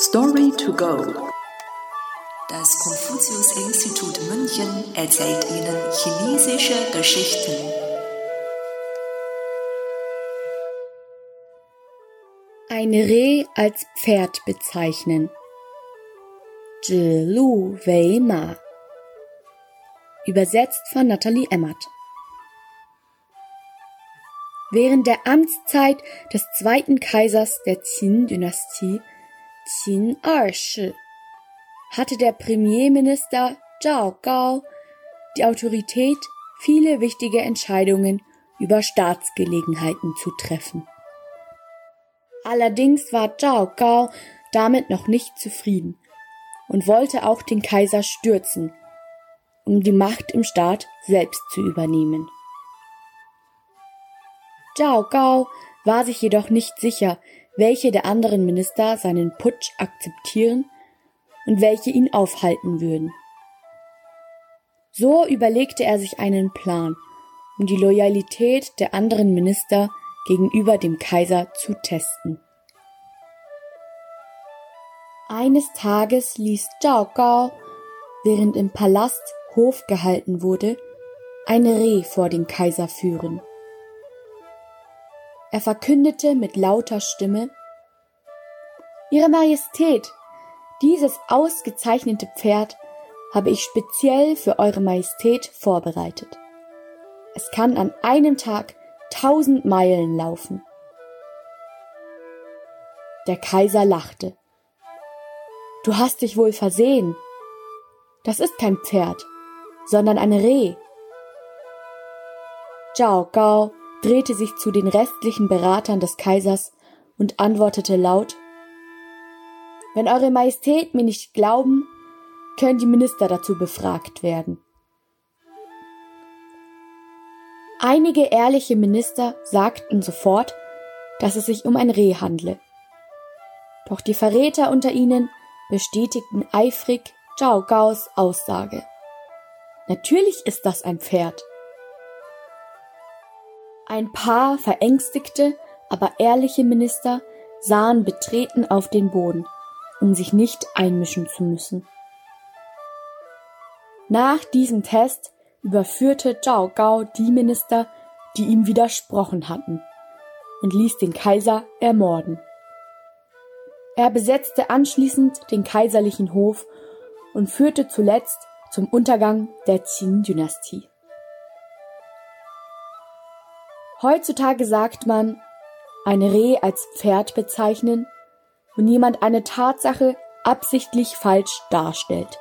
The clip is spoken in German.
Story to go. Das Konfuzius-Institut München erzählt Ihnen chinesische Geschichten. Ein Reh als Pferd bezeichnen. Zhi Lu Wei Ma. Übersetzt von Nathalie Emmert. Während der Amtszeit des zweiten Kaisers der Qin-Dynastie hatte der Premierminister Zhao Gao die Autorität, viele wichtige Entscheidungen über Staatsgelegenheiten zu treffen. Allerdings war Zhao Gao damit noch nicht zufrieden und wollte auch den Kaiser stürzen, um die Macht im Staat selbst zu übernehmen. Zhao Gao war sich jedoch nicht sicher, welche der anderen Minister seinen Putsch akzeptieren und welche ihn aufhalten würden. So überlegte er sich einen Plan, um die Loyalität der anderen Minister gegenüber dem Kaiser zu testen. Eines Tages ließ Zhao Gao, während im Palast Hof gehalten wurde, ein Reh vor den Kaiser führen. Er verkündete mit lauter Stimme Ihre Majestät, dieses ausgezeichnete Pferd habe ich speziell für Eure Majestät vorbereitet. Es kann an einem Tag tausend Meilen laufen. Der Kaiser lachte. Du hast dich wohl versehen. Das ist kein Pferd, sondern ein Reh. Zhao Gao drehte sich zu den restlichen Beratern des Kaisers und antwortete laut Wenn Eure Majestät mir nicht glauben, können die Minister dazu befragt werden. Einige ehrliche Minister sagten sofort, dass es sich um ein Reh handle. Doch die Verräter unter ihnen bestätigten eifrig Zhao Gaos Aussage. Natürlich ist das ein Pferd. Ein paar verängstigte, aber ehrliche Minister sahen betreten auf den Boden, um sich nicht einmischen zu müssen. Nach diesem Test überführte Zhao Gao die Minister, die ihm widersprochen hatten, und ließ den Kaiser ermorden. Er besetzte anschließend den kaiserlichen Hof und führte zuletzt zum Untergang der Qin-Dynastie. Heutzutage sagt man, ein Reh als Pferd bezeichnen, wenn jemand eine Tatsache absichtlich falsch darstellt.